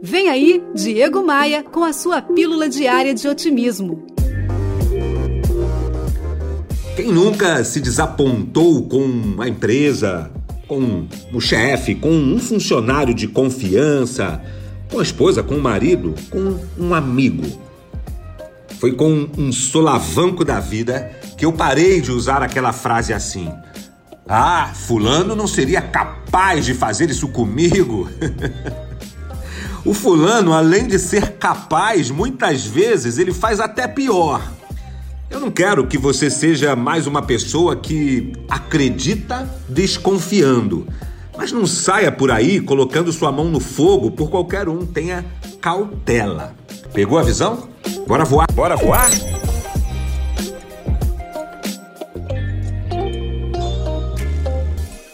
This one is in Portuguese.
Vem aí, Diego Maia, com a sua pílula diária de otimismo. Quem nunca se desapontou com a empresa, com o chefe, com um funcionário de confiança, com a esposa, com o marido, com um amigo? Foi com um solavanco da vida que eu parei de usar aquela frase assim. Ah, Fulano não seria capaz de fazer isso comigo. o Fulano, além de ser capaz, muitas vezes ele faz até pior. Eu não quero que você seja mais uma pessoa que acredita desconfiando. Mas não saia por aí colocando sua mão no fogo por qualquer um. Tenha cautela. Pegou a visão? Bora voar? Bora voar?